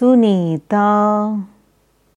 苏尼达。